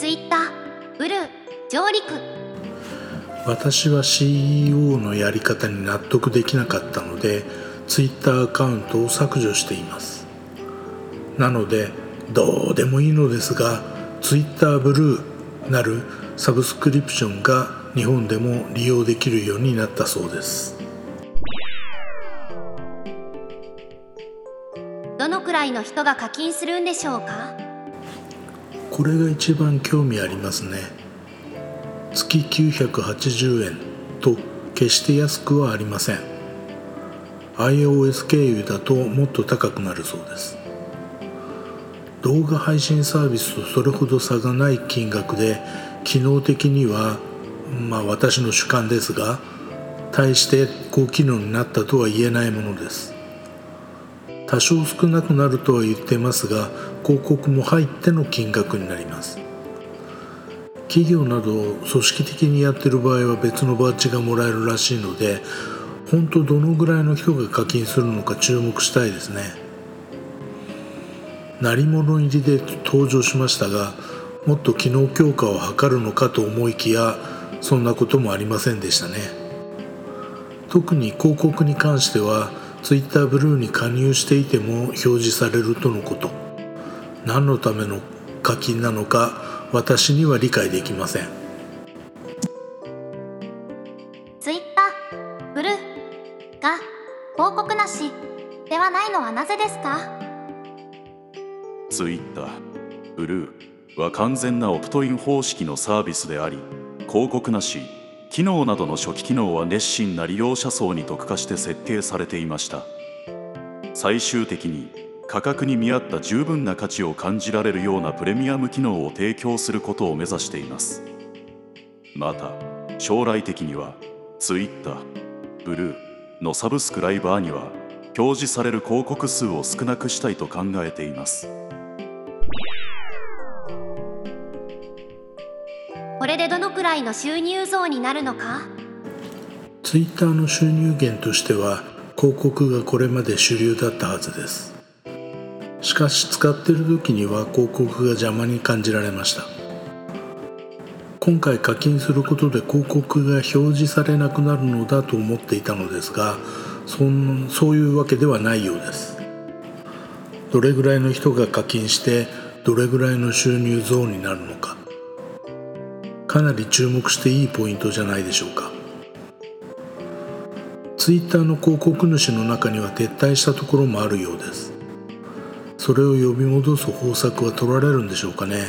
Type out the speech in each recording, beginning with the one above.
ツイッターブルー上陸私は CEO のやり方に納得できなかったのでツイッターアカウントを削除しています。なのでどうでもいいのですがツイッターブルーなるサブスクリプションが日本でも利用できるようになったそうです。どのくらいの人が課金するんでしょうか？これが一番興味ありますね。月980円と決して安くはありません。iOS 経由だともっと高くなるそうです。動画配信サービスとそれほど差がない金額で機能的にはまあ私の主観ですが大して高機能になったとは言えないものです。多少少なくなるとは言ってますが広告も入っての金額になります。企業など組織的にやってる場合は別のバッジがもらえるらしいので本当どのぐらいの人が課金するのか注目したいですね。鳴り物入りで登場しましたがもっと機能強化を図るのかと思いきやそんなこともありませんでしたね。特に広告に関しては Twitter ブルーに加入していても表示されるとのこと。何のための課金なのか私には理解できません。Twitter ブルーが広告なしではないのはなぜですか？Twitter ブルーは完全なオプトイン方式のサービスであり広告なし機能などの初期機能は熱心な利用者層に特化して設計されていました。最終的に価格に見合った十分な価値を感じられるようなプレミアム機能を提供することを目指しています。また将来的には Twitter ブルーのサブスクライバーには表示される広告数を少なくしたいと考えています。でどのくらいの収入増になるのか？Twitter の収入源としては広告がこれまで主流だったはずです。しかし使ってる時には広告が邪魔に感じられました。今回課金することで広告が表示されなくなるのだと思っていたのですがそんそういうわけではないようです。どれぐらいの人が課金してどれぐらいの収入増になるのか。かなり注目していいポイントじゃないでしょうか。ツイッターの広告主の中には撤退したところもあるようです。それを呼び戻す方策は取られるんでしょうかね。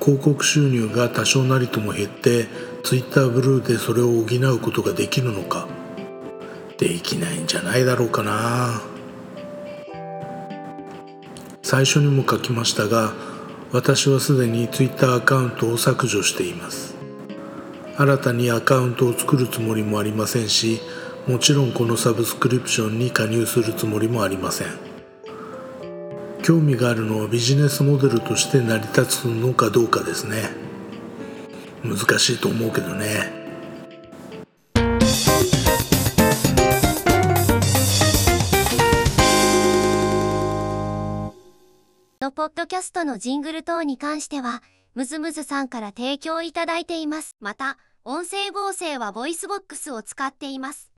広告収入が多少なりとも減ってツイッターブルーでそれを補うことができるのか。できないんじゃないだろうかな。最初にも書きましたが私はすでに Twitter アカウントを削除しています。新たにアカウントを作るつもりもありませんしもちろんこのサブスクリプションに加入するつもりもありません。興味があるのはビジネスモデルとして成り立つのかどうかですね。難しいと思うけどね。のポッドキャストのジングル等に関しては、ムズムズさんから提供いただいています。また、音声合成は VOICEVOX を使っています。